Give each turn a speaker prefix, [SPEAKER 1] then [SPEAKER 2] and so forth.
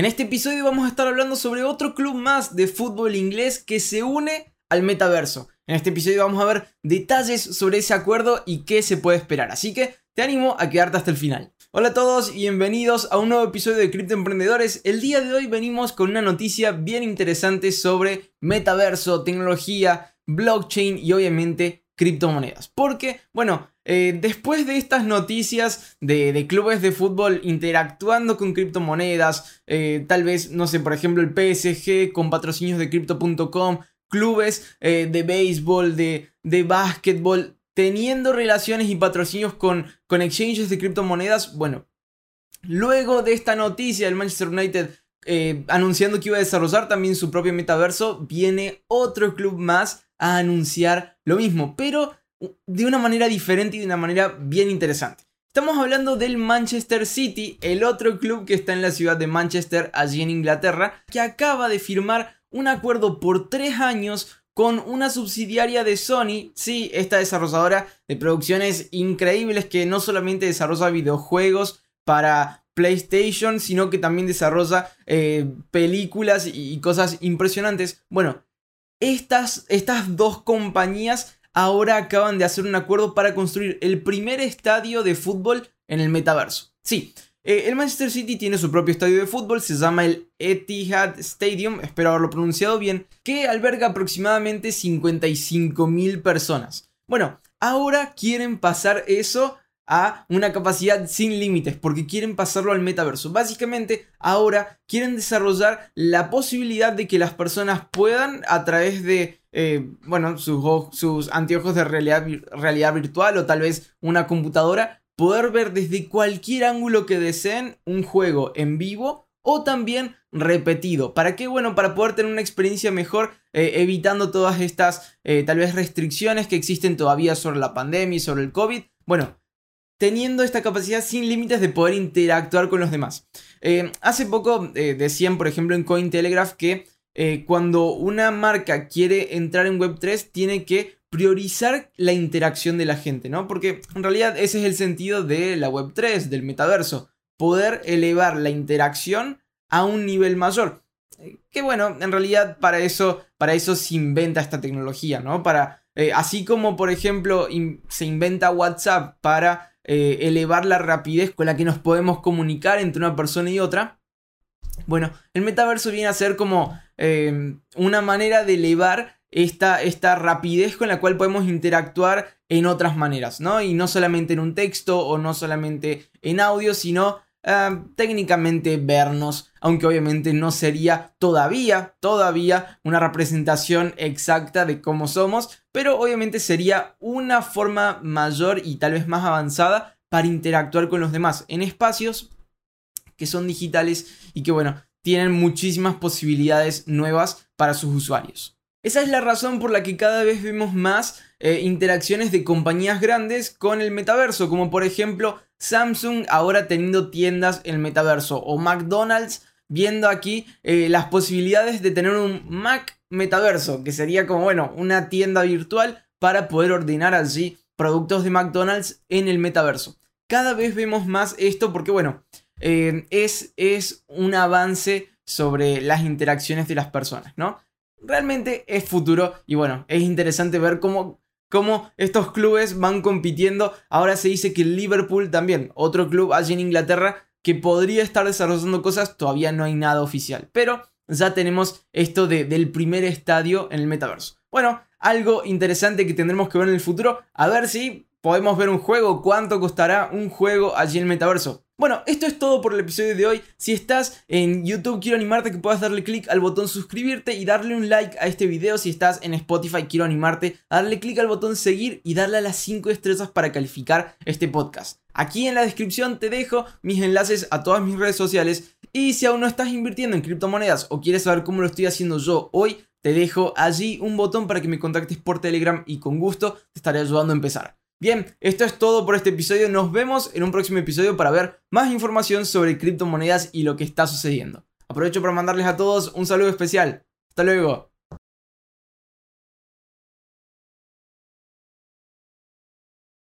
[SPEAKER 1] En este episodio vamos a estar hablando sobre otro club más de fútbol inglés que se une al metaverso. En este episodio vamos a ver detalles sobre ese acuerdo y qué se puede esperar, así que te animo a quedarte hasta el final. Hola a todos y bienvenidos a un nuevo episodio de Cripto Emprendedores. El día de hoy venimos con una noticia bien interesante sobre metaverso, tecnología, blockchain y obviamente criptomonedas. Porque, bueno, eh, después de estas noticias de, clubes de fútbol interactuando con criptomonedas, eh, tal vez, no sé, por ejemplo, el PSG con patrocinios de crypto.com, clubes eh, de béisbol, de, de básquetbol, teniendo relaciones y patrocinios con, con exchanges de criptomonedas, bueno, luego de esta noticia del Manchester United anunciando que iba a desarrollar también su propio metaverso, viene otro club más a anunciar lo mismo, pero de una manera diferente y de una manera bien interesante. Estamos hablando del Manchester City, el otro club que está en la ciudad de Manchester, allí en Inglaterra, que acaba de firmar un acuerdo por tres años con una subsidiaria de Sony, sí, esta desarrolladora de producciones increíbles que no solamente desarrolla videojuegos para PlayStation, sino que también desarrolla eh, películas y cosas impresionantes. Bueno, estas, estas dos compañías ahora acaban de hacer un acuerdo para construir el primer estadio de fútbol en el metaverso. Sí, eh, el Manchester City tiene su propio estadio de fútbol, se llama el Etihad Stadium, espero haberlo pronunciado bien, que alberga aproximadamente 55.000 personas. Bueno, ahora quieren pasar eso a una capacidad sin límites, porque quieren pasarlo al metaverso. Básicamente, ahora quieren desarrollar la posibilidad de que las personas puedan, a través de, eh, bueno, sus, sus, anteojos de realidad, realidad virtual o tal vez una computadora, poder ver desde cualquier ángulo que deseen un juego en vivo o también repetido. ¿Para qué? Bueno, para poder tener una experiencia mejor, eh, evitando todas estas eh, tal vez restricciones que existen todavía sobre la pandemia y sobre el COVID. Bueno, teniendo esta capacidad sin límites de poder interactuar con los demás. Eh, hace poco eh, decían, por ejemplo, en Cointelegraph que eh, cuando una marca quiere entrar en Web3 tiene que priorizar la interacción de la gente, ¿no? Porque en realidad ese es el sentido de la Web3, del metaverso, poder elevar la interacción a un nivel mayor. Que bueno, en realidad para eso, para eso se inventa esta tecnología, ¿no? Para, así como por ejemplo se inventa WhatsApp para eh, elevar la rapidez con la que nos podemos comunicar entre una persona y otra. Bueno, el metaverso viene a ser como eh, una manera de elevar esta, esta, rapidez con la cual podemos interactuar en otras maneras, ¿no? Y no solamente en un texto o no solamente en audio, sino eh, técnicamente vernos, aunque obviamente no sería todavía, todavía una representación exacta de cómo somos, pero obviamente sería una forma mayor y tal vez más avanzada para interactuar con los demás en espacios que son digitales y que bueno, tienen muchísimas posibilidades nuevas para sus usuarios. Esa es la razón por la que cada vez vemos más eh, interacciones de compañías grandes con el metaverso, como por ejemplo Samsung ahora teniendo tiendas en el metaverso o McDonald's viendo aquí eh, las posibilidades de tener un Mac metaverso, que sería como, bueno, una tienda virtual para poder ordenar allí productos de McDonald's en el metaverso. Cada vez vemos más esto porque, bueno, eh, es, es un avance sobre las interacciones de las personas, ¿no? Realmente es futuro y bueno, es interesante ver cómo, cómo estos clubes van compitiendo. Ahora se dice que Liverpool también, otro club allí en Inglaterra, que podría estar desarrollando cosas, todavía no hay nada oficial. Pero ya tenemos esto del primer estadio en el metaverso. Bueno, algo interesante que tendremos que ver en el futuro. A ver si podemos ver un juego, cuánto costará un juego allí en el metaverso. Bueno, esto es todo por el episodio de hoy. Si estás en YouTube, quiero animarte a que puedas darle clic al botón suscribirte y darle un like a este video. Si estás en Spotify, quiero animarte a darle clic al botón seguir y darle a las 5 estrellas para calificar este podcast. Aquí en la descripción te dejo mis enlaces a todas mis redes sociales. Y si aún no estás invirtiendo en criptomonedas o quieres saber cómo lo estoy haciendo yo hoy, te dejo allí un botón para que me contactes por Telegram y con gusto te estaré ayudando a empezar. Bien, esto es todo por este episodio. Nos vemos en un próximo episodio para ver más información sobre criptomonedas y lo que está sucediendo. Aprovecho para mandarles a todos un saludo especial. Hasta luego.